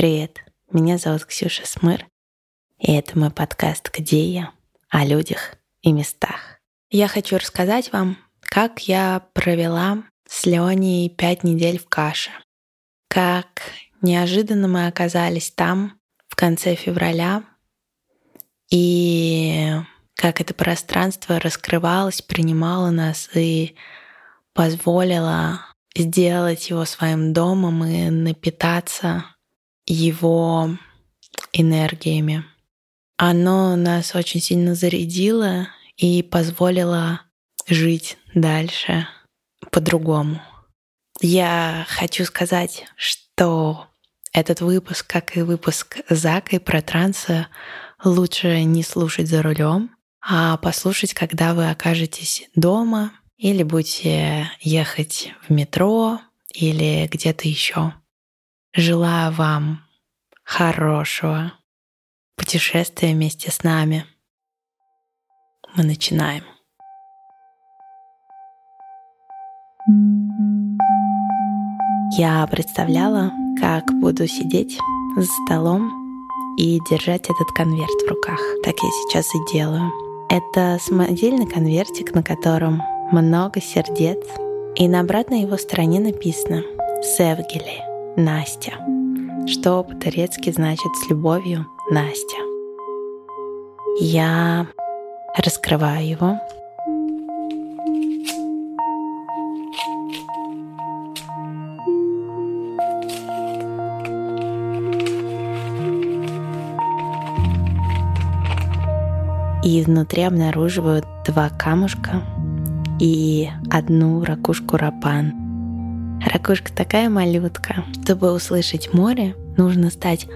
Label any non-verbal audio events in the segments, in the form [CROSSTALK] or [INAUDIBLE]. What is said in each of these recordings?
Привет, меня зовут Ксюша Смыр, и это мой подкаст «Где я?» о людях и местах. Я хочу рассказать вам, как я провела с Леоней пять недель в каше. Как неожиданно мы оказались там в конце февраля, и как это пространство раскрывалось, принимало нас и позволило сделать его своим домом и напитаться его энергиями. Оно нас очень сильно зарядило и позволило жить дальше по-другому. Я хочу сказать, что этот выпуск, как и выпуск Зака и про транса, лучше не слушать за рулем, а послушать, когда вы окажетесь дома или будете ехать в метро или где-то еще. Желаю вам хорошего путешествия вместе с нами. Мы начинаем. Я представляла, как буду сидеть за столом и держать этот конверт в руках. Так я сейчас и делаю. Это самодельный конвертик, на котором много сердец. И на обратной его стороне написано «Севгели». Настя, что по-турецки значит «с любовью Настя». Я раскрываю его. И внутри обнаруживаю два камушка и одну ракушку рапан — Ракушка такая малютка. Чтобы услышать море, нужно стать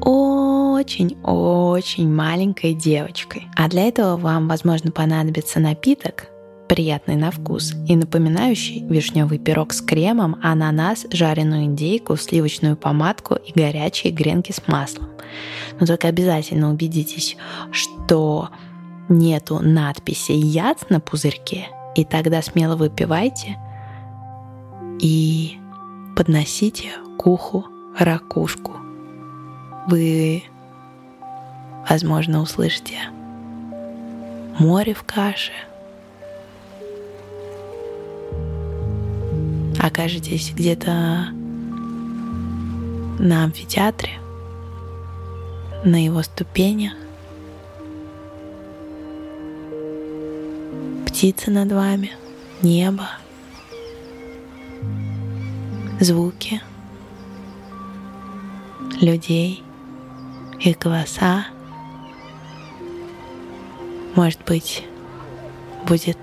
очень-очень маленькой девочкой. А для этого вам, возможно, понадобится напиток, приятный на вкус и напоминающий вишневый пирог с кремом, ананас, жареную индейку, сливочную помадку и горячие гренки с маслом. Но только обязательно убедитесь, что нету надписи «яд» на пузырьке, и тогда смело выпивайте – и подносите к уху ракушку. Вы, возможно, услышите море в каше, окажетесь где-то на амфитеатре, на его ступенях, птицы над вами, небо — звуки людей, их голоса. Может быть, будет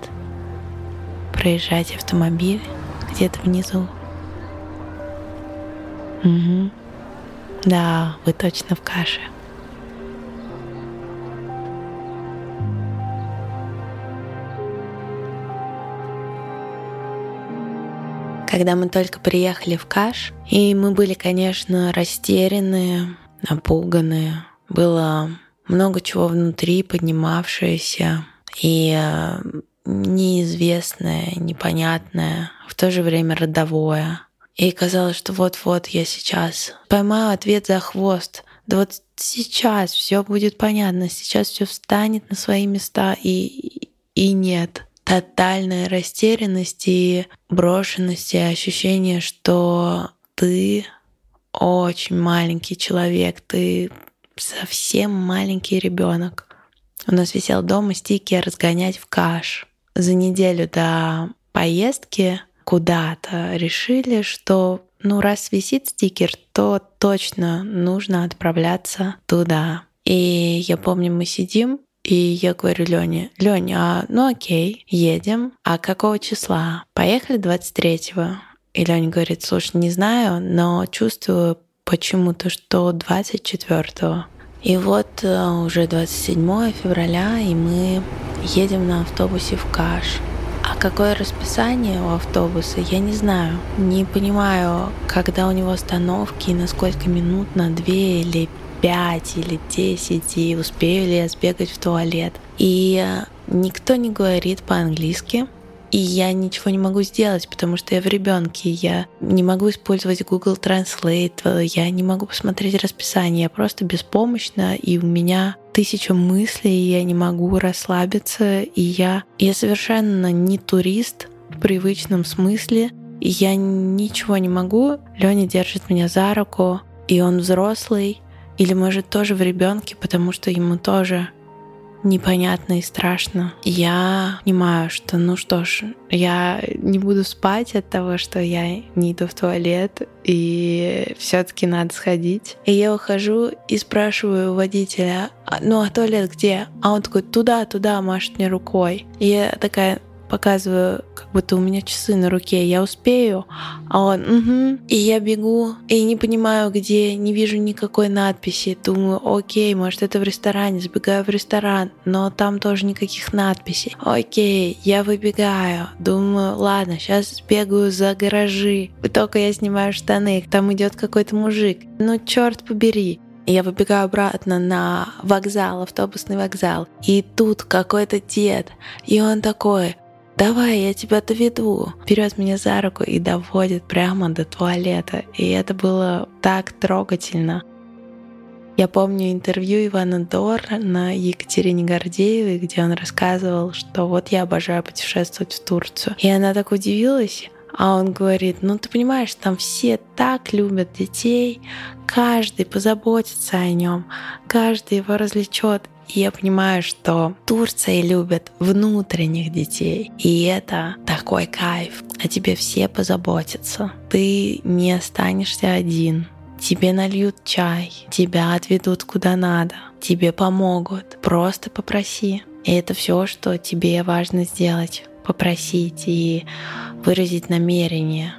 проезжать автомобиль где-то внизу. Угу. Да, вы точно в каше. Когда мы только приехали в Каш, и мы были, конечно, растеряны, напуганы. Было много чего внутри поднимавшееся и э, неизвестное, непонятное, в то же время родовое. И казалось, что вот-вот я сейчас поймаю ответ за хвост. Да вот сейчас все будет понятно, сейчас все встанет на свои места, и, и нет тотальная растерянность и брошенность и ощущение, что ты очень маленький человек, ты совсем маленький ребенок. У нас висел дома стикер «Разгонять в каш». За неделю до поездки куда-то решили, что ну раз висит стикер, то точно нужно отправляться туда. И я помню, мы сидим и я говорю Лене, Леня, а, ну окей, едем. А какого числа? Поехали 23-го. И Леня говорит, слушай, не знаю, но чувствую почему-то, что 24-го. И вот э, уже 27 февраля, и мы едем на автобусе в Каш. А какое расписание у автобуса, я не знаю. Не понимаю, когда у него остановки, на сколько минут, на две или 5 или 10, и успею ли я сбегать в туалет. И э, никто не говорит по-английски, И я ничего не могу сделать, потому что я в ребенке. Я не могу использовать Google Translate, я не могу посмотреть расписание. Я просто беспомощна, и у меня тысяча мыслей, и я не могу расслабиться. И я, я совершенно не турист в привычном смысле. И я ничего не могу. Леня держит меня за руку, и он взрослый, или может тоже в ребенке, потому что ему тоже непонятно и страшно. Я понимаю, что ну что ж, я не буду спать от того, что я не иду в туалет, и все-таки надо сходить. И я ухожу и спрашиваю водителя, «А, ну а туалет где? А он такой, туда, туда, машет мне рукой. И я такая, показываю, как будто у меня часы на руке, я успею, а он, угу, и я бегу, и не понимаю, где, не вижу никакой надписи, думаю, окей, может это в ресторане, сбегаю в ресторан, но там тоже никаких надписей, окей, я выбегаю, думаю, ладно, сейчас сбегаю за гаражи, только я снимаю штаны, там идет какой-то мужик, ну черт побери, я выбегаю обратно на вокзал, автобусный вокзал. И тут какой-то дед. И он такой, давай, я тебя доведу. Берет меня за руку и доводит прямо до туалета. И это было так трогательно. Я помню интервью Ивана Дора на Екатерине Гордеевой, где он рассказывал, что вот я обожаю путешествовать в Турцию. И она так удивилась, а он говорит, ну ты понимаешь, там все так любят детей, каждый позаботится о нем, каждый его развлечет. И я понимаю, что Турция любит внутренних детей. И это такой кайф. О тебе все позаботятся. Ты не останешься один. Тебе нальют чай, тебя отведут куда надо, тебе помогут. Просто попроси. И это все, что тебе важно сделать. Попросить и выразить намерение.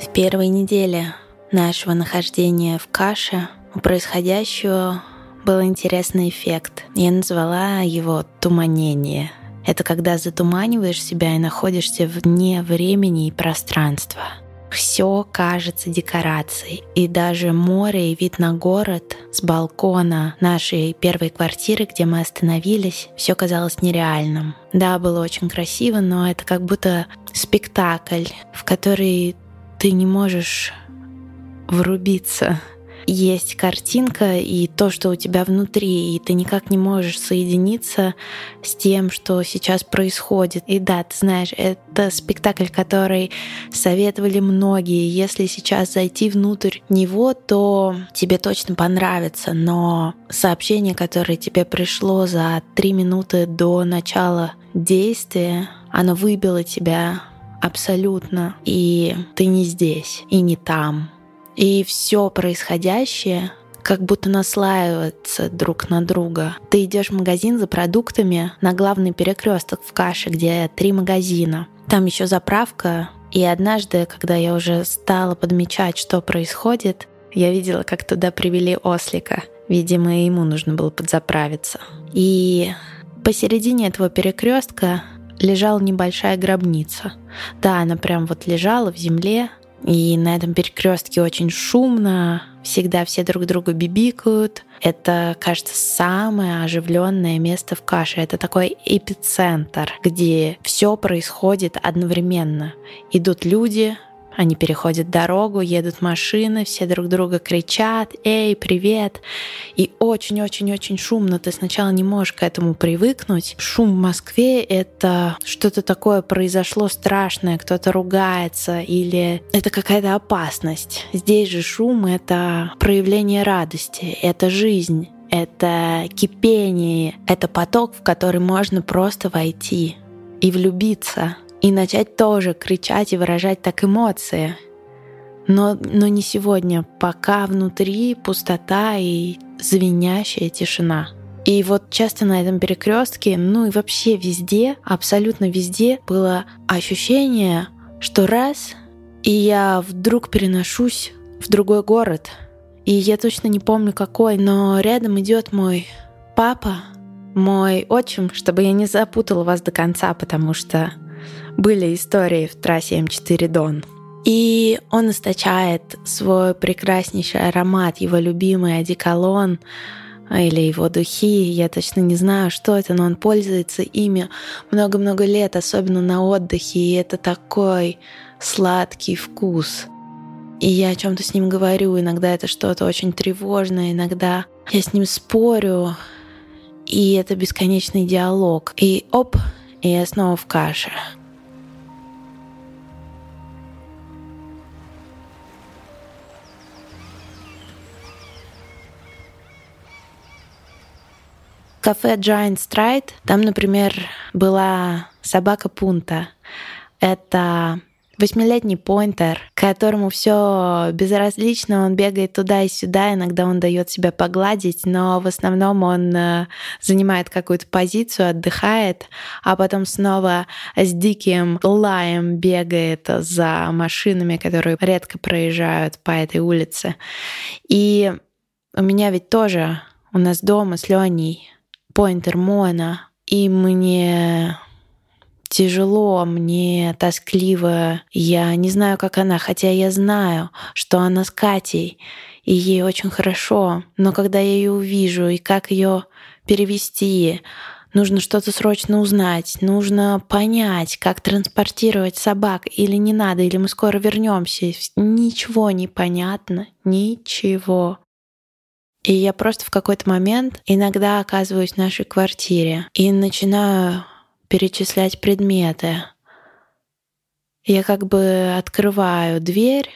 В первой неделе нашего нахождения в каше у происходящего был интересный эффект. Я назвала его «туманение». Это когда затуманиваешь себя и находишься вне времени и пространства. Все кажется декорацией. И даже море и вид на город с балкона нашей первой квартиры, где мы остановились, все казалось нереальным. Да, было очень красиво, но это как будто спектакль, в который ты не можешь врубиться есть картинка и то, что у тебя внутри, и ты никак не можешь соединиться с тем, что сейчас происходит. И да, ты знаешь, это спектакль, который советовали многие. Если сейчас зайти внутрь него, то тебе точно понравится, но сообщение, которое тебе пришло за три минуты до начала действия, оно выбило тебя абсолютно, и ты не здесь, и не там, и все происходящее как будто наслаивается друг на друга. Ты идешь в магазин за продуктами на главный перекресток в каше, где три магазина. Там еще заправка. И однажды, когда я уже стала подмечать, что происходит, я видела, как туда привели ослика. Видимо, ему нужно было подзаправиться. И посередине этого перекрестка лежала небольшая гробница. Да, она прям вот лежала в земле, и на этом перекрестке очень шумно, всегда все друг друга бибикают. Это, кажется, самое оживленное место в каше. Это такой эпицентр, где все происходит одновременно. Идут люди, они переходят дорогу, едут машины, все друг друга кричат «Эй, привет!» И очень-очень-очень шумно. Ты сначала не можешь к этому привыкнуть. Шум в Москве — это что-то такое произошло страшное, кто-то ругается или это какая-то опасность. Здесь же шум — это проявление радости, это жизнь, это кипение, это поток, в который можно просто войти и влюбиться — и начать тоже кричать и выражать так эмоции. Но, но не сегодня, пока внутри пустота и звенящая тишина. И вот часто на этом перекрестке, ну и вообще везде, абсолютно везде было ощущение, что раз, и я вдруг переношусь в другой город. И я точно не помню какой, но рядом идет мой папа, мой отчим, чтобы я не запутала вас до конца, потому что были истории в трассе М4 Дон. И он источает свой прекраснейший аромат, его любимый одеколон, или его духи, я точно не знаю, что это, но он пользуется ими много-много лет, особенно на отдыхе, и это такой сладкий вкус. И я о чем-то с ним говорю, иногда это что-то очень тревожное, иногда я с ним спорю, и это бесконечный диалог. И оп, и я снова в каше. Кафе Giant Stride, там, например, была собака Пунта. Это восьмилетний поинтер, которому все безразлично, он бегает туда и сюда, иногда он дает себя погладить, но в основном он э, занимает какую-то позицию, отдыхает, а потом снова с диким лаем бегает за машинами, которые редко проезжают по этой улице. И у меня ведь тоже, у нас дома с Леней поинтер Мона, и мне тяжело, мне тоскливо. Я не знаю, как она, хотя я знаю, что она с Катей, и ей очень хорошо. Но когда я ее увижу, и как ее перевести, нужно что-то срочно узнать, нужно понять, как транспортировать собак, или не надо, или мы скоро вернемся. Ничего не понятно, ничего. И я просто в какой-то момент иногда оказываюсь в нашей квартире и начинаю перечислять предметы. Я как бы открываю дверь,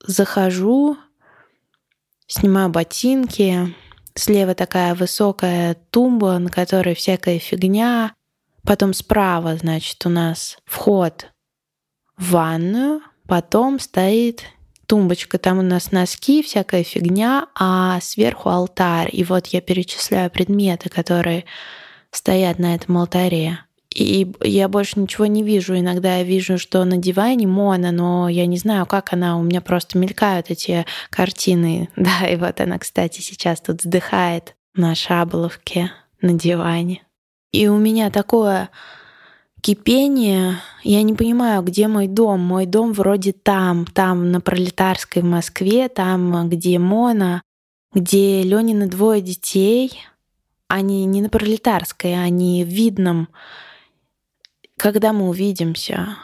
захожу, снимаю ботинки. Слева такая высокая тумба, на которой всякая фигня. Потом справа, значит, у нас вход в ванную. Потом стоит тумбочка, там у нас носки, всякая фигня, а сверху алтарь. И вот я перечисляю предметы, которые стоят на этом алтаре. И я больше ничего не вижу. Иногда я вижу, что на диване Мона, но я не знаю, как она. У меня просто мелькают эти картины. [LAUGHS] Да, и вот она, кстати, сейчас тут вздыхает на шаболовке на диване. И у меня такое кипение. Я не понимаю, где мой дом. Мой дом вроде там, там на Пролетарской в Москве, там, где Мона, где Ленина двое детей. Они не на Пролетарской, они в Видном когда мы увидимся,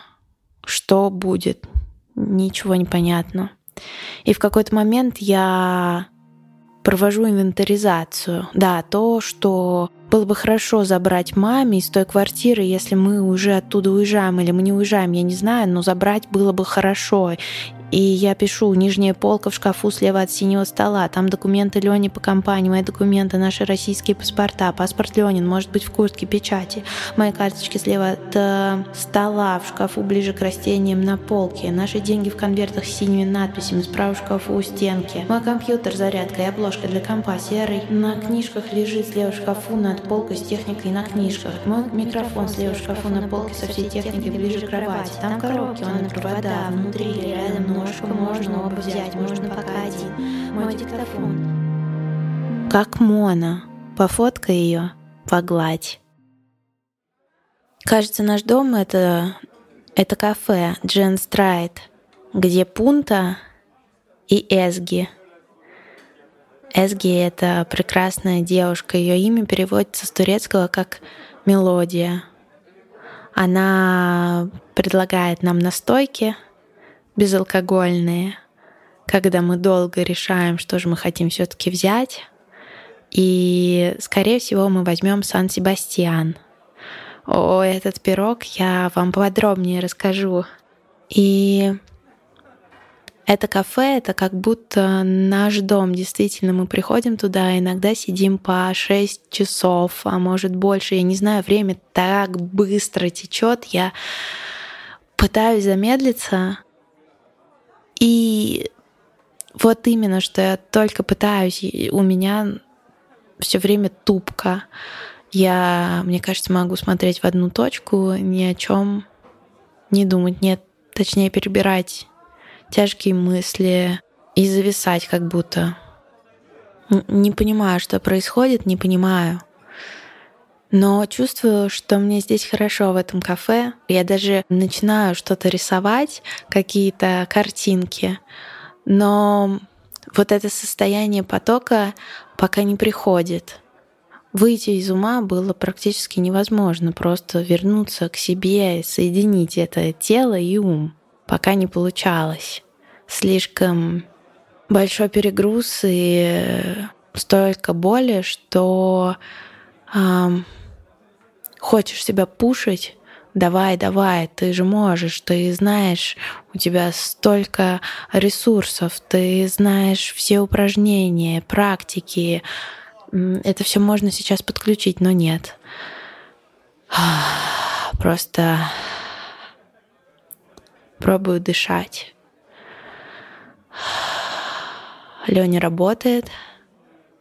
что будет, ничего не понятно. И в какой-то момент я провожу инвентаризацию. Да, то, что было бы хорошо забрать маме из той квартиры, если мы уже оттуда уезжаем или мы не уезжаем, я не знаю, но забрать было бы хорошо. И я пишу нижняя полка в шкафу слева от синего стола. Там документы Лени по компании, мои документы, наши российские паспорта, паспорт Ленин, может быть в куртке, печати. Мои карточки слева от э, стола в шкафу ближе к растениям на полке. Наши деньги в конвертах с синими надписями, справа в шкафу у стенки. Мой компьютер зарядка и обложка для компа серый. На книжках лежит слева в шкафу над полкой с техникой на книжках. Мой микрофон слева в шкафу на полке со всей техникой ближе к кровати. Там коробки, он провода, внутри или рядом ножку можно оба взять, можно пока один. Мой диктофон. Как Мона. Пофоткай ее, погладь. Кажется, наш дом это, это кафе Джен Страйт, где Пунта и Эсги. Эсги — это прекрасная девушка. Ее имя переводится с турецкого как «мелодия». Она предлагает нам настойки — безалкогольные, когда мы долго решаем, что же мы хотим все-таки взять. И, скорее всего, мы возьмем Сан-Себастьян. О, этот пирог я вам подробнее расскажу. И это кафе, это как будто наш дом. Действительно, мы приходим туда, иногда сидим по 6 часов, а может больше. Я не знаю, время так быстро течет. Я пытаюсь замедлиться, и вот именно, что я только пытаюсь, у меня все время тупка. Я, мне кажется, могу смотреть в одну точку, ни о чем не думать, нет, точнее перебирать тяжкие мысли и зависать как будто. Не понимаю, что происходит, не понимаю но чувствую, что мне здесь хорошо в этом кафе. Я даже начинаю что-то рисовать, какие-то картинки, но вот это состояние потока пока не приходит. Выйти из ума было практически невозможно, просто вернуться к себе, соединить это тело и ум, пока не получалось. Слишком большой перегруз и столько боли, что э, хочешь себя пушить, давай, давай, ты же можешь, ты знаешь, у тебя столько ресурсов, ты знаешь все упражнения, практики, это все можно сейчас подключить, но нет. [SIGHS] Просто пробую дышать. Леня работает,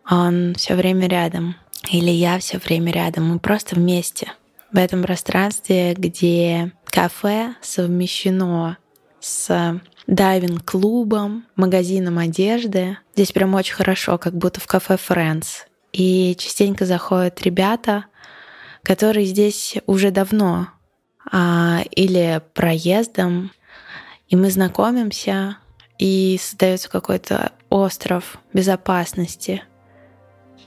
он все время рядом. Или я все время рядом. Мы просто вместе. В этом пространстве, где кафе совмещено с дайвинг-клубом, магазином одежды. Здесь прям очень хорошо, как будто в кафе Friends. И частенько заходят ребята, которые здесь уже давно а, или проездом, и мы знакомимся, и создается какой-то остров безопасности,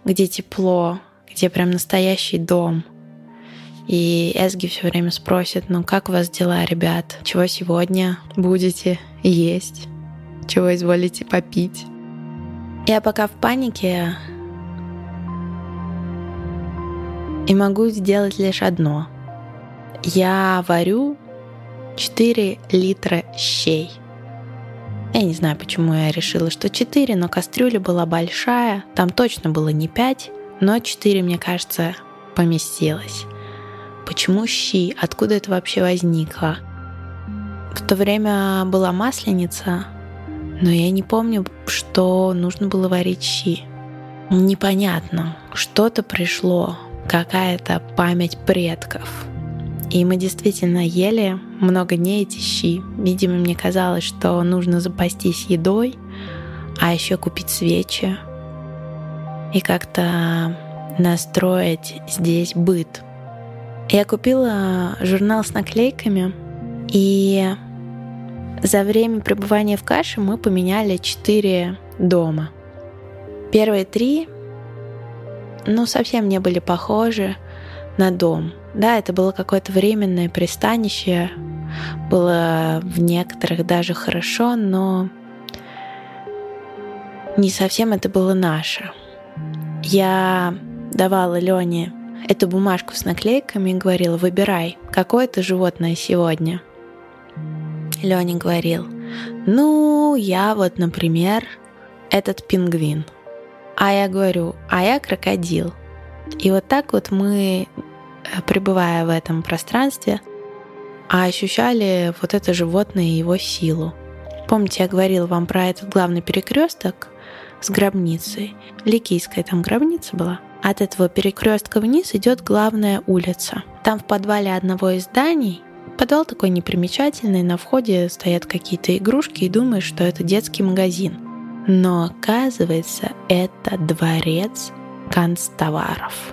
где тепло, где прям настоящий дом. И Эсги все время спросит, ну как у вас дела, ребят? Чего сегодня будете есть? Чего изволите попить? Я пока в панике и могу сделать лишь одно. Я варю 4 литра щей. Я не знаю, почему я решила, что 4, но кастрюля была большая, там точно было не 5, но 4, мне кажется, поместилось. Почему щи? Откуда это вообще возникло? В то время была масленица, но я не помню, что нужно было варить щи. Непонятно, что-то пришло, какая-то память предков. И мы действительно ели много дней эти щи. Видимо, мне казалось, что нужно запастись едой, а еще купить свечи и как-то настроить здесь быт. Я купила журнал с наклейками, и за время пребывания в каше мы поменяли четыре дома. Первые три, ну, совсем не были похожи на дом. Да, это было какое-то временное пристанище, было в некоторых даже хорошо, но не совсем это было наше. Я давала Лене эту бумажку с наклейками и говорила, выбирай, какое ты животное сегодня. Леня говорил, ну, я вот, например, этот пингвин. А я говорю, а я крокодил. И вот так вот мы, э, пребывая в этом пространстве, ощущали вот это животное и его силу. Помните, я говорила вам про этот главный перекресток с гробницей? Ликийская там гробница была. От этого перекрестка вниз идет главная улица. Там в подвале одного из зданий Подвал такой непримечательный, на входе стоят какие-то игрушки и думаешь, что это детский магазин. Но оказывается, это дворец канцтоваров.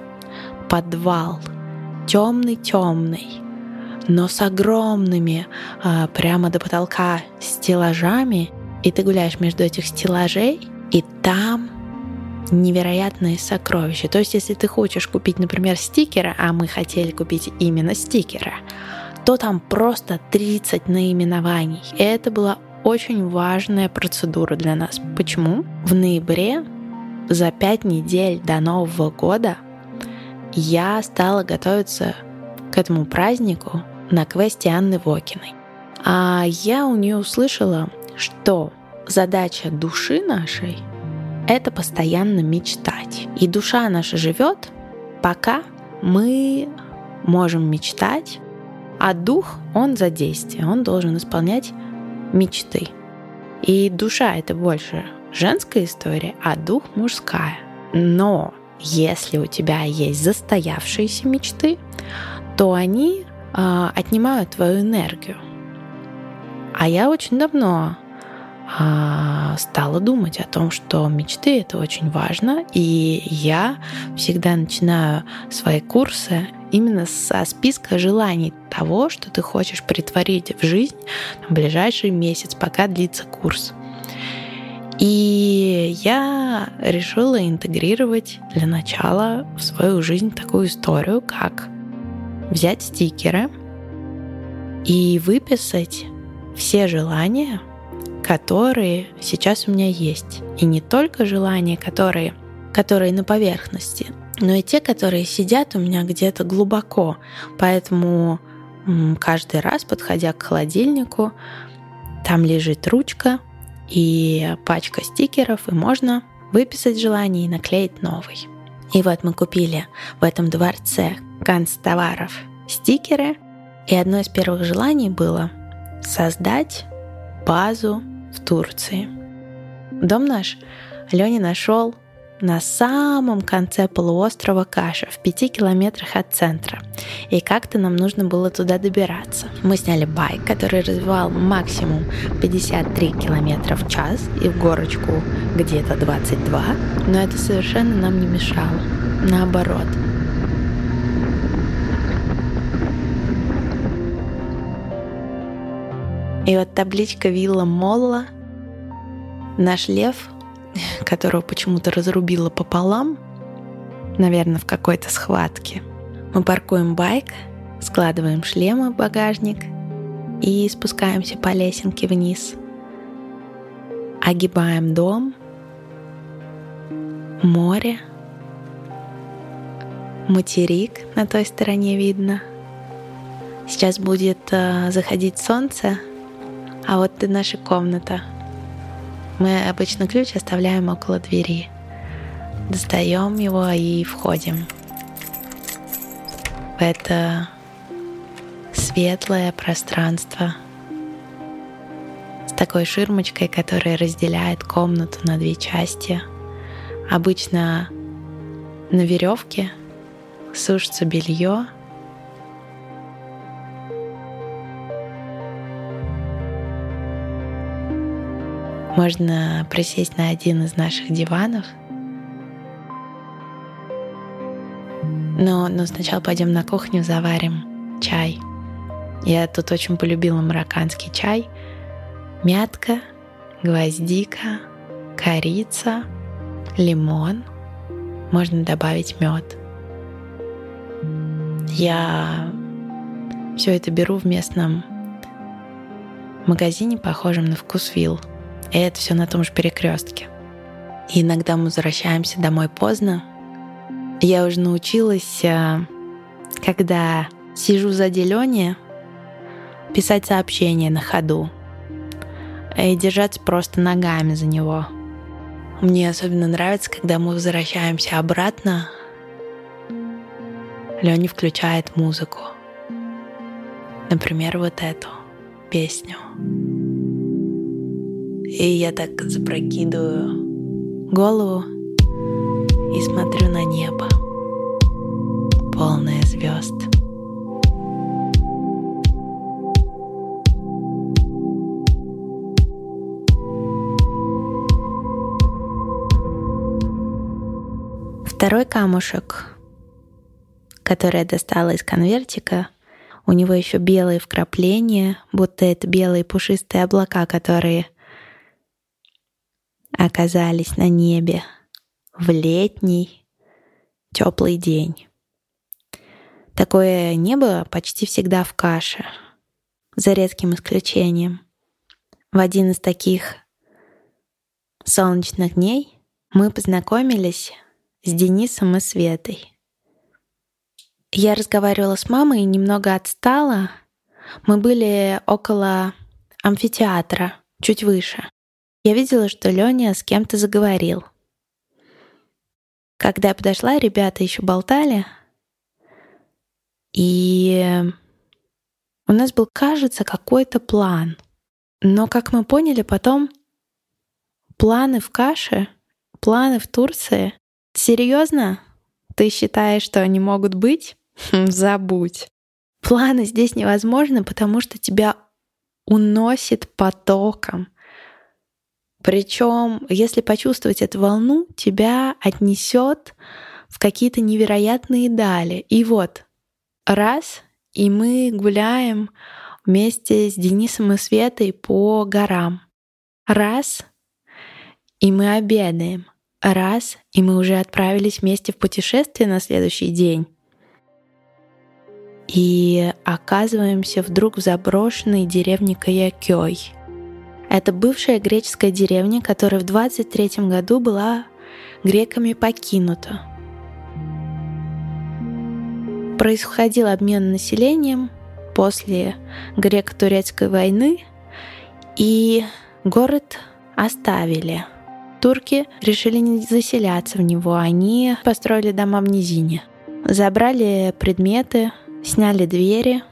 Подвал. Темный-темный, но с огромными а, прямо до потолка стеллажами. И ты гуляешь между этих стеллажей, и там невероятные сокровища. То есть, если ты хочешь купить, например, стикера, а мы хотели купить именно стикера, то там просто 30 наименований. И это была очень важная процедура для нас. Почему? В ноябре, за пять недель до Нового года, я стала готовиться к этому празднику на квесте Анны Вокиной. А я у нее услышала, что задача души нашей — это постоянно мечтать. И душа наша живет, пока мы можем мечтать а дух, он за действие, он должен исполнять мечты. И душа — это больше женская история, а дух — мужская. Но если у тебя есть застоявшиеся мечты, то они э, отнимают твою энергию. А я очень давно стала думать о том, что мечты это очень важно, и я всегда начинаю свои курсы именно со списка желаний того, что ты хочешь притворить в жизнь в ближайший месяц, пока длится курс. И я решила интегрировать для начала в свою жизнь такую историю, как взять стикеры и выписать все желания, которые сейчас у меня есть. И не только желания, которые, которые на поверхности, но и те, которые сидят у меня где-то глубоко. Поэтому каждый раз, подходя к холодильнику, там лежит ручка и пачка стикеров, и можно выписать желание и наклеить новый. И вот мы купили в этом дворце канцтоваров стикеры, и одно из первых желаний было создать базу в Турции. Дом наш Леня нашел на самом конце полуострова Каша, в пяти километрах от центра. И как-то нам нужно было туда добираться. Мы сняли байк, который развивал максимум 53 километра в час и в горочку где-то 22, но это совершенно нам не мешало. Наоборот. И вот табличка Вилла Молла, наш лев которого почему-то разрубило пополам, наверное, в какой-то схватке. Мы паркуем байк, складываем шлемы в багажник и спускаемся по лесенке вниз. Огибаем дом, море, материк на той стороне видно. Сейчас будет э, заходить солнце, а вот и наша комната — мы обычно ключ оставляем около двери. Достаем его и входим в это светлое пространство с такой ширмочкой, которая разделяет комнату на две части. Обычно на веревке сушится белье, Можно присесть на один из наших диванов. Но, но сначала пойдем на кухню, заварим чай. Я тут очень полюбила марокканский чай. Мятка, гвоздика, корица, лимон. Можно добавить мед. Я все это беру в местном магазине, похожем на вкусвилл. И это все на том же перекрестке. И иногда мы возвращаемся домой поздно. Я уже научилась, э, когда сижу за Лене, писать сообщения на ходу и держаться просто ногами за него. Мне особенно нравится, когда мы возвращаемся обратно, Леня включает музыку. Например, вот эту песню. И я так запрокидываю голову и смотрю на небо, полное звезд. Второй камушек, который я достала из конвертика, у него еще белые вкрапления, будто это белые пушистые облака, которые оказались на небе в летний теплый день. Такое небо почти всегда в каше, за редким исключением. В один из таких солнечных дней мы познакомились с Денисом и Светой. Я разговаривала с мамой и немного отстала. Мы были около амфитеатра, чуть выше я видела, что Леня с кем-то заговорил. Когда я подошла, ребята еще болтали, и у нас был, кажется, какой-то план. Но, как мы поняли потом, планы в каше, планы в Турции. Серьезно? Ты считаешь, что они могут быть? Хм, забудь. Планы здесь невозможны, потому что тебя уносит потоком. Причем, если почувствовать эту волну, тебя отнесет в какие-то невероятные дали. И вот, раз, и мы гуляем вместе с Денисом и Светой по горам. Раз, и мы обедаем. Раз, и мы уже отправились вместе в путешествие на следующий день. И оказываемся вдруг в заброшенной деревне Каякёй. Это бывшая греческая деревня, которая в 23 году была греками покинута. Происходил обмен населением после греко-турецкой войны, и город оставили. Турки решили не заселяться в него, они построили дома в низине. Забрали предметы, сняли двери,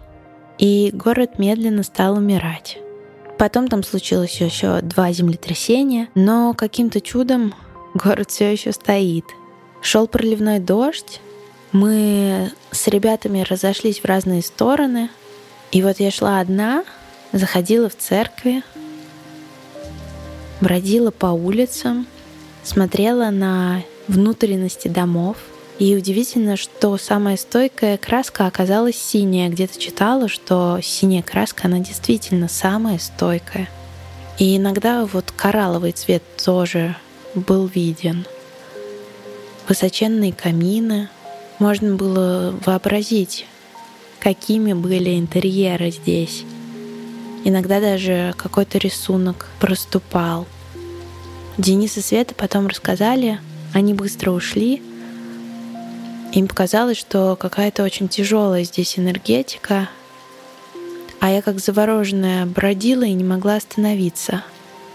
и город медленно стал умирать. Потом там случилось еще два землетрясения, но каким-то чудом город все еще стоит. Шел проливной дождь, мы с ребятами разошлись в разные стороны, и вот я шла одна, заходила в церкви, бродила по улицам, смотрела на внутренности домов. И удивительно, что самая стойкая краска оказалась синяя. Где-то читала, что синяя краска, она действительно самая стойкая. И иногда вот коралловый цвет тоже был виден. Высоченные камины. Можно было вообразить, какими были интерьеры здесь. Иногда даже какой-то рисунок проступал. Денис и Света потом рассказали, они быстро ушли. Им показалось, что какая-то очень тяжелая здесь энергетика, а я как завороженная бродила и не могла остановиться.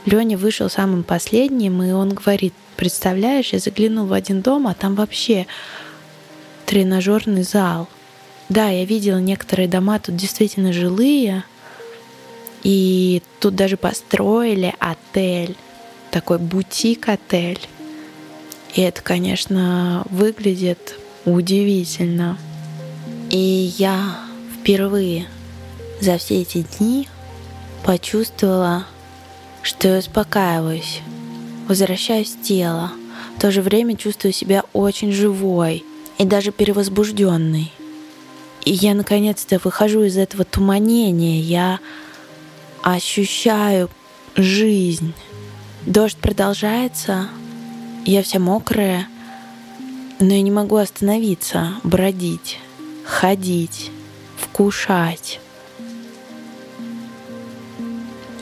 Леня вышел самым последним, и он говорит, представляешь, я заглянул в один дом, а там вообще тренажерный зал. Да, я видела некоторые дома тут действительно жилые, и тут даже построили отель, такой бутик-отель. И это, конечно, выглядит удивительно. И я впервые за все эти дни почувствовала, что я успокаиваюсь, возвращаюсь в тело, в то же время чувствую себя очень живой и даже перевозбужденной. И я наконец-то выхожу из этого туманения, я ощущаю жизнь. Дождь продолжается, я вся мокрая, но я не могу остановиться, бродить, ходить, вкушать.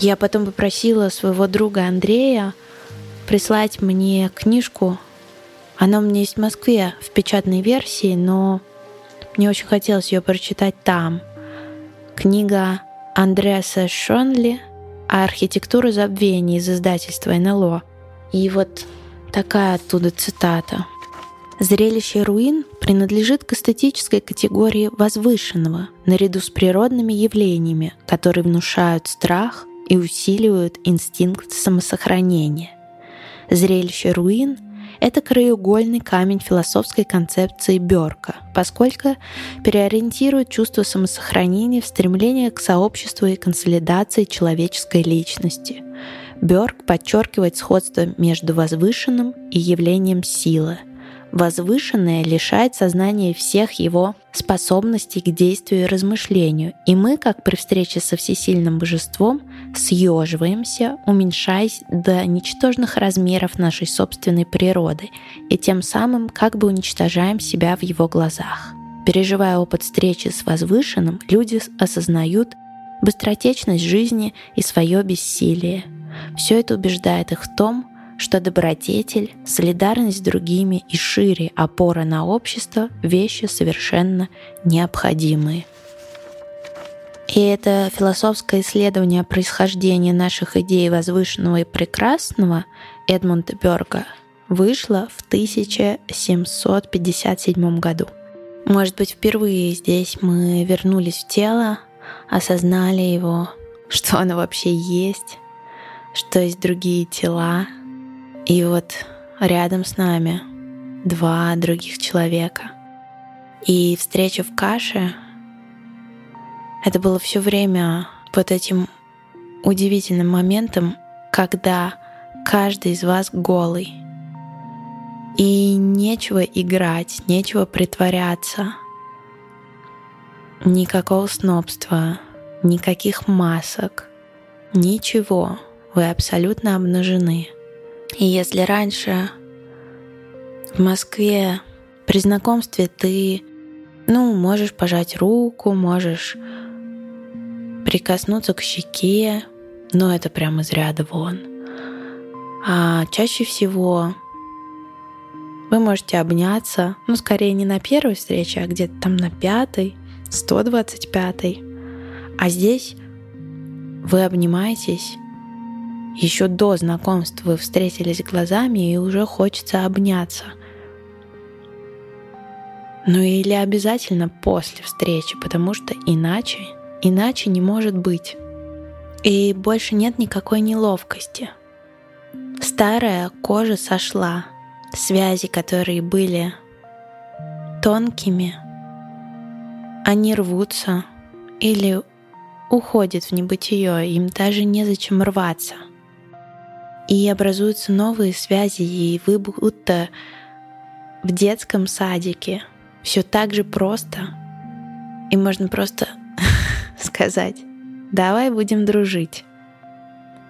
Я потом попросила своего друга Андрея прислать мне книжку. Она у меня есть в Москве в печатной версии, но мне очень хотелось ее прочитать там. Книга Андреаса Шонли «Архитектура забвения» из издательства НЛО. И вот такая оттуда цитата. Зрелище руин принадлежит к эстетической категории возвышенного, наряду с природными явлениями, которые внушают страх и усиливают инстинкт самосохранения. Зрелище руин это краеугольный камень философской концепции Бёрка, поскольку переориентирует чувство самосохранения в стремление к сообществу и консолидации человеческой личности. Бёрк подчеркивает сходство между возвышенным и явлением силы. Возвышенное лишает сознания всех его способностей к действию и размышлению, и мы, как при встрече со всесильным божеством, съеживаемся, уменьшаясь до ничтожных размеров нашей собственной природы, и тем самым как бы уничтожаем себя в его глазах. Переживая опыт встречи с возвышенным, люди осознают быстротечность жизни и свое бессилие. Все это убеждает их в том, что добродетель, солидарность с другими и шире опора на общество – вещи совершенно необходимые. И это философское исследование происхождения наших идей возвышенного и прекрасного Эдмунда Берга вышло в 1757 году. Может быть, впервые здесь мы вернулись в тело, осознали его, что оно вообще есть, что есть другие тела, и вот рядом с нами два других человека. И встреча в каше — это было все время вот этим удивительным моментом, когда каждый из вас голый. И нечего играть, нечего притворяться. Никакого снобства, никаких масок, ничего. Вы абсолютно обнажены — И если раньше в Москве при знакомстве ты, ну, можешь пожать руку, можешь прикоснуться к щеке, но это прямо из ряда вон. А чаще всего вы можете обняться, ну, скорее не на первой встрече, а где-то там на пятой, 125-й. А здесь вы обнимаетесь, еще до знакомства вы встретились глазами и уже хочется обняться. Ну или обязательно после встречи, потому что иначе, иначе не может быть. И больше нет никакой неловкости. Старая кожа сошла, связи, которые были тонкими, они рвутся или уходят в небытие, им даже незачем рваться. И образуются новые связи, и вы будто в детском садике. Все так же просто. И можно просто [LAUGHS] сказать, давай будем дружить.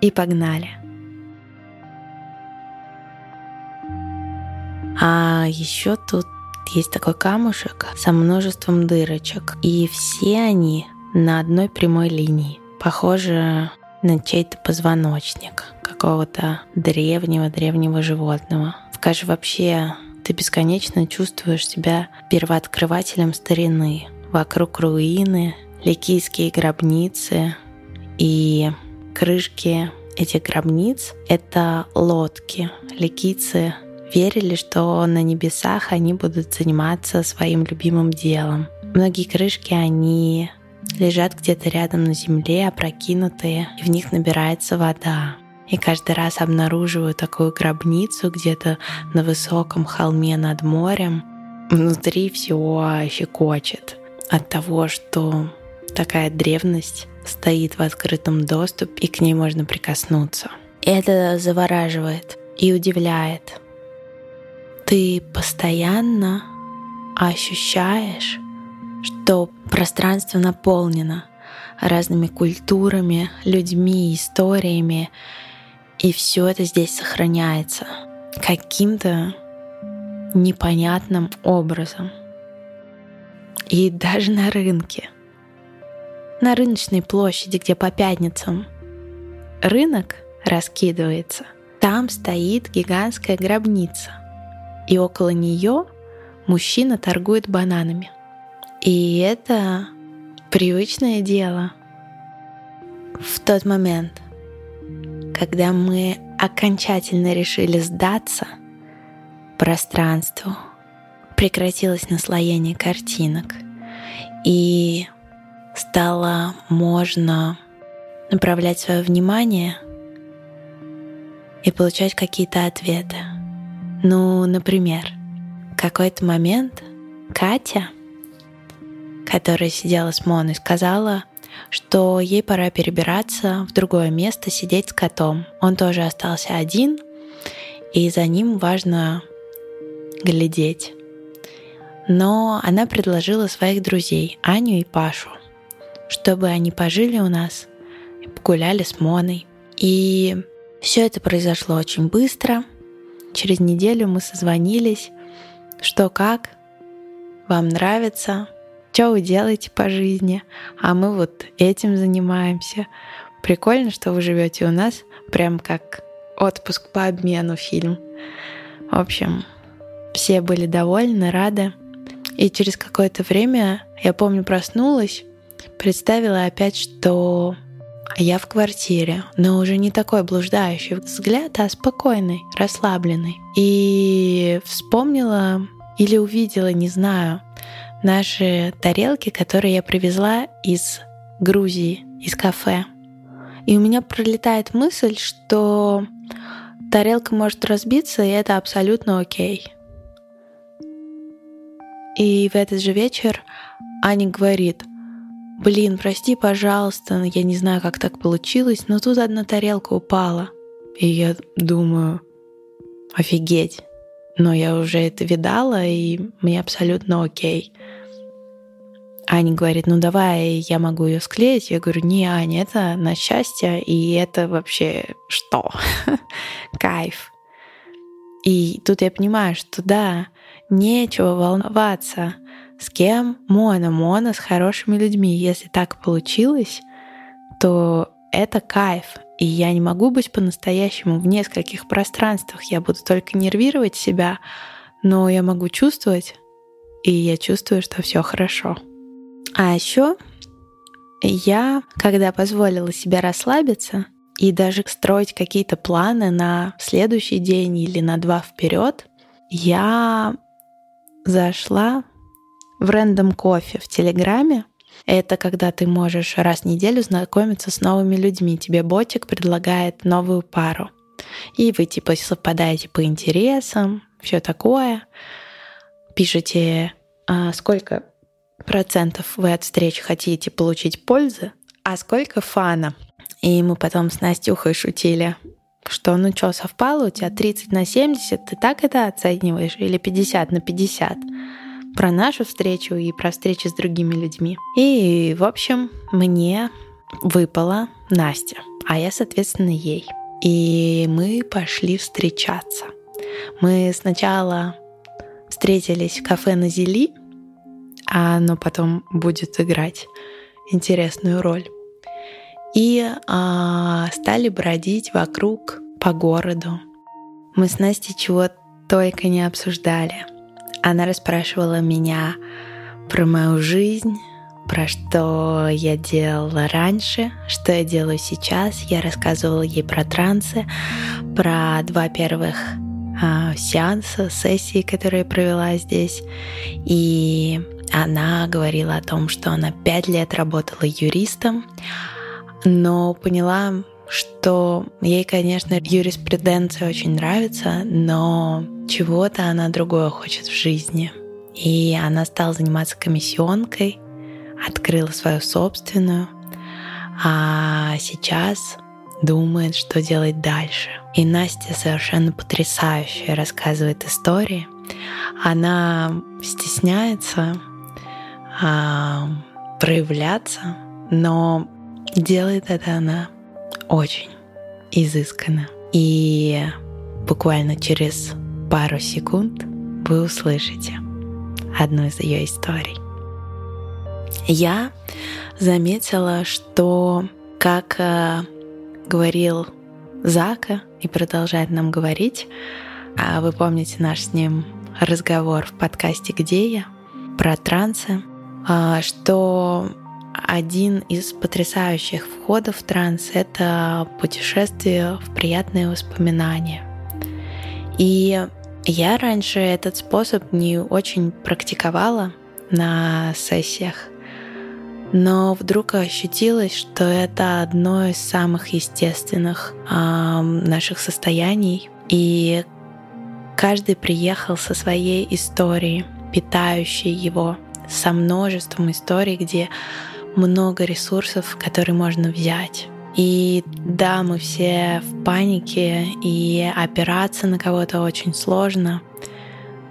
И погнали. А еще тут есть такой камушек со множеством дырочек, и все они на одной прямой линии. Похоже на чей-то позвоночник какого-то древнего-древнего животного. Скажи, вообще ты бесконечно чувствуешь себя первооткрывателем старины. Вокруг руины, ликийские гробницы и крышки этих гробниц — это лодки. Ликийцы верили, что на небесах они будут заниматься своим любимым делом. Многие крышки, они лежат где-то рядом на земле, опрокинутые, и в них набирается вода. И каждый раз обнаруживаю такую гробницу где-то на высоком холме над морем. Внутри все щекочет от того, что такая древность стоит в открытом доступе, и к ней можно прикоснуться. Это завораживает и удивляет. Ты постоянно ощущаешь, что пространство наполнено разными культурами, людьми, историями, и все это здесь сохраняется каким-то непонятным образом. И даже на рынке, на рыночной площади, где по пятницам рынок раскидывается, там стоит гигантская гробница, и около нее мужчина торгует бананами. И это привычное дело. В тот момент, когда мы окончательно решили сдаться пространству, прекратилось наслоение картинок, и стало можно направлять свое внимание и получать какие-то ответы. Ну, например, в какой-то момент Катя — которая сидела с Моной, сказала, что ей пора перебираться в другое место, сидеть с котом. Он тоже остался один, и за ним важно глядеть. Но она предложила своих друзей, Аню и Пашу, чтобы они пожили у нас погуляли с Моной. И все это произошло очень быстро. Через неделю мы созвонились, что как, вам нравится, что вы делаете по жизни, а мы вот этим занимаемся. Прикольно, что вы живете у нас, прям как отпуск по обмену фильм. В общем, все были довольны, рады. И через какое-то время, я помню, проснулась, представила опять, что я в квартире, но уже не такой блуждающий взгляд, а спокойный, расслабленный. И вспомнила или увидела, не знаю, наши тарелки, которые я привезла из Грузии, из кафе. И у меня пролетает мысль, что тарелка может разбиться, и это абсолютно окей. И в этот же вечер Аня говорит, блин, прости, пожалуйста, я не знаю, как так получилось, но тут одна тарелка упала. И я думаю, офигеть, но я уже это видала, и мне абсолютно окей. Аня говорит, ну давай, я могу ее склеить. Я говорю, не, Аня, это на счастье, и это вообще что? [LAUGHS] Кайф. И тут я понимаю, что да, нечего волноваться, с кем Мона, Мона с хорошими людьми. Если так получилось, то это кайф. И я не могу быть по-настоящему в нескольких пространствах. Я буду только нервировать себя, но я могу чувствовать, и я чувствую, что все хорошо. А еще я, когда позволила себе расслабиться и даже строить какие-то планы на следующий день или на два вперед, я зашла в рандом кофе в Телеграме. Это когда ты можешь раз в неделю знакомиться с новыми людьми. Тебе ботик предлагает новую пару. И вы типа совпадаете по интересам, все такое. Пишите, а сколько процентов вы от встреч хотите получить пользы, а сколько фана. И мы потом с Настюхой шутили, что ну что, совпало у тебя 30 на 70, ты так это оцениваешь, или 50 на 50? Про нашу встречу и про встречи с другими людьми. И, в общем, мне выпала Настя, а я, соответственно, ей. И мы пошли встречаться. Мы сначала встретились в кафе на Зели, а оно потом будет играть интересную роль. И а, стали бродить вокруг по городу. Мы с Настей чего только не обсуждали. Она расспрашивала меня про мою жизнь, про что я делала раньше, что я делаю сейчас. Я рассказывала ей про трансы, про два первых а, сеанса, сессии, которые я провела здесь. И она говорила о том, что она пять лет работала юристом, но поняла, что ей, конечно, юриспруденция очень нравится, но чего-то она другое хочет в жизни. И она стала заниматься комиссионкой, открыла свою собственную, а сейчас думает, что делать дальше. И Настя совершенно потрясающе рассказывает истории. Она стесняется а, проявляться, но делает это она очень изысканно. И буквально через пару секунд вы услышите одну из ее историй. Я заметила, что, как э, говорил Зака и продолжает нам говорить, а вы помните наш с ним разговор в подкасте «Где я?» про трансы, что один из потрясающих входов в транс — это путешествие в приятные воспоминания. И я раньше этот способ не очень практиковала на сессиях, но вдруг ощутилось, что это одно из самых естественных э, наших состояний, и каждый приехал со своей историей, питающей его — со множеством историй, где много ресурсов, которые можно взять. И да, мы все в панике, и опираться на кого-то очень сложно,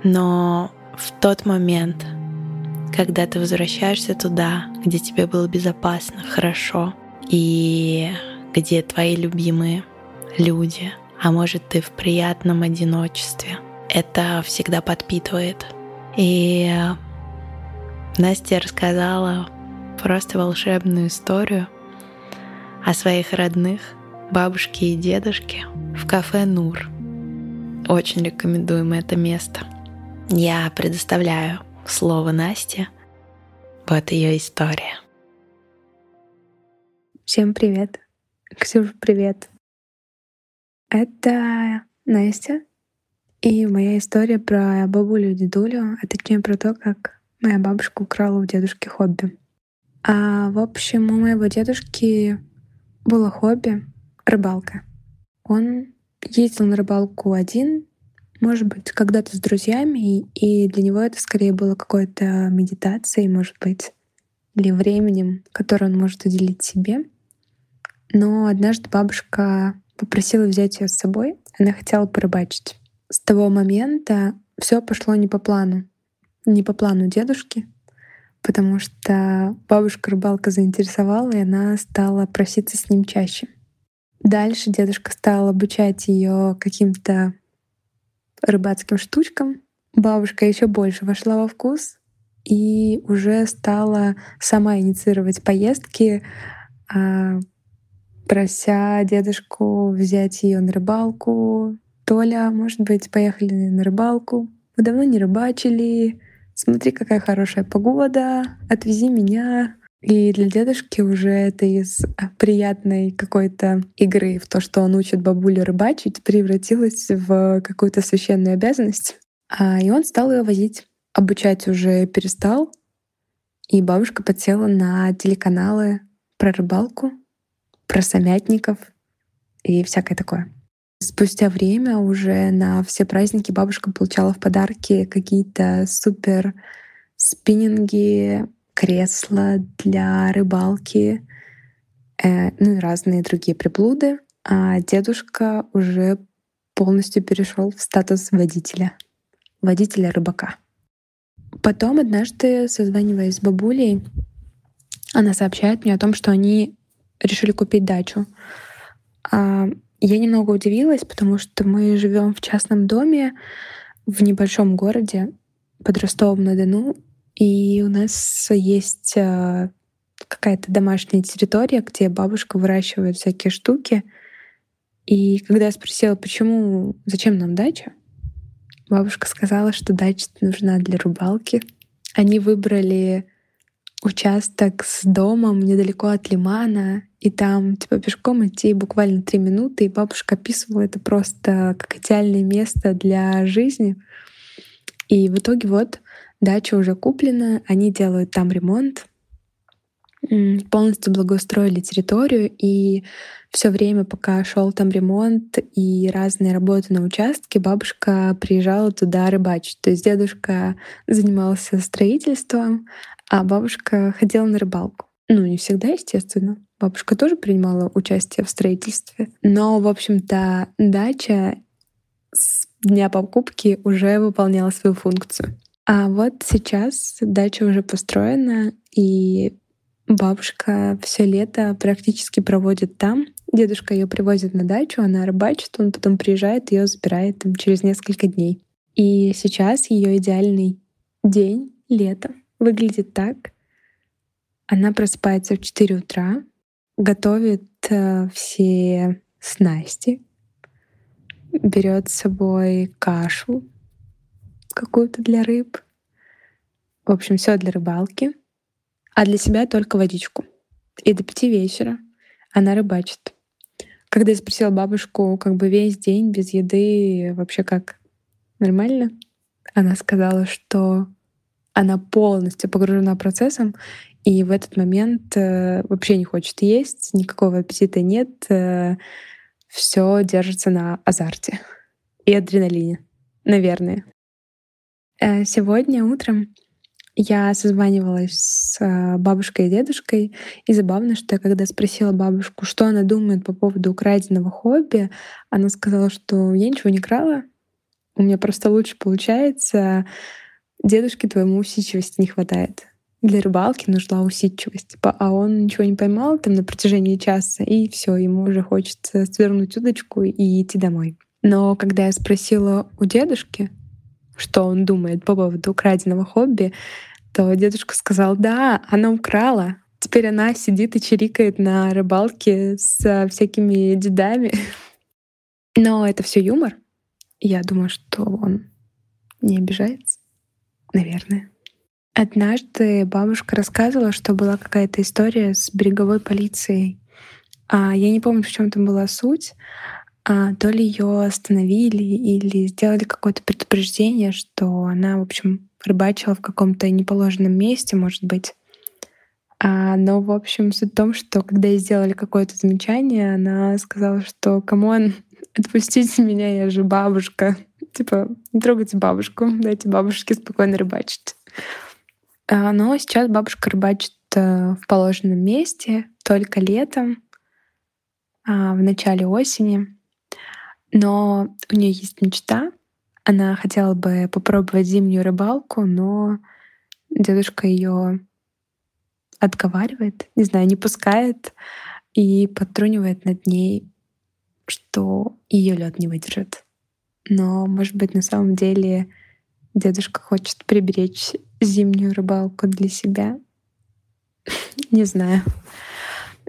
но в тот момент, когда ты возвращаешься туда, где тебе было безопасно, хорошо, и где твои любимые люди, а может ты в приятном одиночестве, это всегда подпитывает. И Настя рассказала просто волшебную историю о своих родных, бабушке и дедушке в кафе «Нур». Очень рекомендуем это место. Я предоставляю слово Насте. Вот ее история. Всем привет. Ксюша, привет. Это Настя и моя история про бабулю и дедулю, а точнее про то, как Моя бабушка украла у дедушки хобби. А в общем, у моего дедушки было хобби — рыбалка. Он ездил на рыбалку один, может быть, когда-то с друзьями, и для него это скорее было какой-то медитацией, может быть, или временем, которое он может уделить себе. Но однажды бабушка попросила взять ее с собой. Она хотела порыбачить. С того момента все пошло не по плану не по плану дедушки, потому что бабушка рыбалка заинтересовала, и она стала проситься с ним чаще. Дальше дедушка стал обучать ее каким-то рыбацким штучкам. Бабушка еще больше вошла во вкус и уже стала сама инициировать поездки, а, прося дедушку взять ее на рыбалку. Толя, может быть, поехали на рыбалку. Мы давно не рыбачили. Смотри, какая хорошая погода. Отвези меня. И для дедушки уже это из приятной какой-то игры в то, что он учит бабулю рыбачить, превратилось в какую-то священную обязанность. А, и он стал ее возить. Обучать уже перестал. И бабушка подсела на телеканалы про рыбалку, про самятников и всякое такое. Спустя время уже на все праздники бабушка получала в подарки какие-то супер спиннинги, кресла для рыбалки, э, ну и разные другие приблуды. А дедушка уже полностью перешел в статус водителя, водителя рыбака. Потом однажды, созваниваясь с бабулей, она сообщает мне о том, что они решили купить дачу. А, я немного удивилась, потому что мы живем в частном доме в небольшом городе под Ростовом-на-Дону, и у нас есть а, какая-то домашняя территория, где бабушка выращивает всякие штуки. И когда я спросила, почему, зачем нам дача, бабушка сказала, что дача нужна для рыбалки. Они выбрали участок с домом недалеко от лимана, и там типа пешком идти буквально три минуты, и бабушка описывала это просто как идеальное место для жизни. И в итоге вот дача уже куплена, они делают там ремонт, полностью благоустроили территорию, и все время, пока шел там ремонт и разные работы на участке, бабушка приезжала туда рыбачить. То есть дедушка занимался строительством, а бабушка ходила на рыбалку. Ну, не всегда, естественно. Бабушка тоже принимала участие в строительстве. Но, в общем-то, дача с дня покупки уже выполняла свою функцию. А вот сейчас дача уже построена, и бабушка все лето практически проводит там. Дедушка ее привозит на дачу, она рыбачит, он потом приезжает, ее забирает там, через несколько дней. И сейчас ее идеальный день, лето, выглядит так. Она просыпается в 4 утра, готовит э, все снасти, берет с собой кашу какую-то для рыб. В общем, все для рыбалки. А для себя только водичку. И до пяти вечера она рыбачит. Когда я спросила бабушку, как бы весь день без еды вообще как нормально, она сказала, что она полностью погружена процессом, и в этот момент э, вообще не хочет есть, никакого аппетита нет, э, все держится на азарте и адреналине, наверное. Э, сегодня утром я созванивалась с бабушкой и дедушкой, и забавно, что я когда спросила бабушку, что она думает по поводу украденного хобби, она сказала, что я ничего не крала, у меня просто лучше получается, Дедушке твоему усидчивости не хватает. Для рыбалки нужна усидчивость. Типа, а он ничего не поймал там на протяжении часа, и все, ему уже хочется свернуть удочку и идти домой. Но когда я спросила у дедушки, что он думает по поводу украденного хобби, то дедушка сказал, да, она украла. Теперь она сидит и чирикает на рыбалке с всякими дедами. [LAUGHS] Но это все юмор. Я думаю, что он не обижается наверное. Однажды бабушка рассказывала, что была какая-то история с береговой полицией. А я не помню, в чем там была суть. А, то ли ее остановили или сделали какое-то предупреждение, что она, в общем, рыбачила в каком-то неположенном месте, может быть. А, но, в общем, суть в том, что когда ей сделали какое-то замечание, она сказала, что «come on, [LAUGHS] отпустите меня, я же бабушка». Типа, не трогайте бабушку, дайте бабушке спокойно рыбачить. А, но сейчас бабушка рыбачит э, в положенном месте только летом, а, в начале осени. Но у нее есть мечта. Она хотела бы попробовать зимнюю рыбалку, но дедушка ее отговаривает, не знаю, не пускает и подтрунивает над ней, что ее лед не выдержит. но, может быть, на самом деле дедушка хочет приберечь зимнюю рыбалку для себя. [LAUGHS] Не знаю.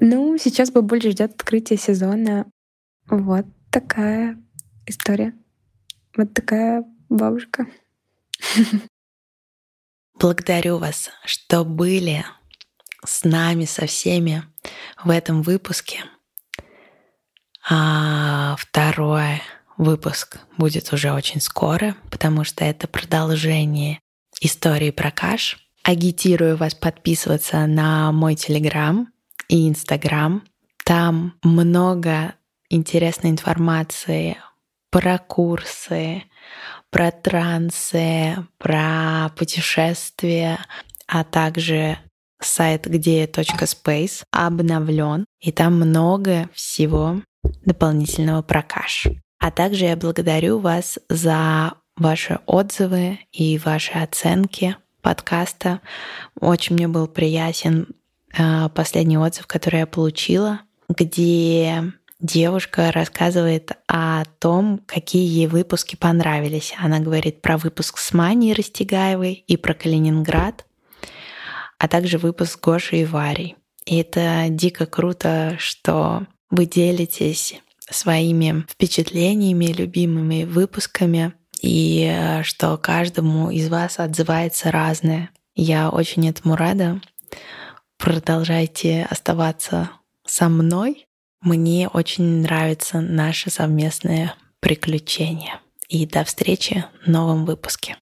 Ну, сейчас бабуль ждет открытия сезона. Вот такая история. Вот такая бабушка. [LAUGHS] Благодарю вас, что были с нами, со всеми в этом выпуске. А второй выпуск будет уже очень скоро, потому что это продолжение истории про каш. Агитирую вас подписываться на мой телеграм и инстаграм. Там много интересной информации про курсы, про трансы, про путешествия, а также сайт где.space обновлен, и там много всего дополнительного про каш. А также я благодарю вас за ваши отзывы и ваши оценки подкаста. Очень мне был приятен э, последний отзыв, который я получила, где девушка рассказывает о том, какие ей выпуски понравились. Она говорит про выпуск с Маней Растегаевой и про Калининград, а также выпуск с Гошей и Варей. И это дико круто, что вы делитесь своими впечатлениями, любимыми выпусками, и э, что каждому из вас отзывается разное. Я очень этому рада. Продолжайте оставаться со мной. Мне очень нравится наше совместное приключение. И до встречи в новом выпуске.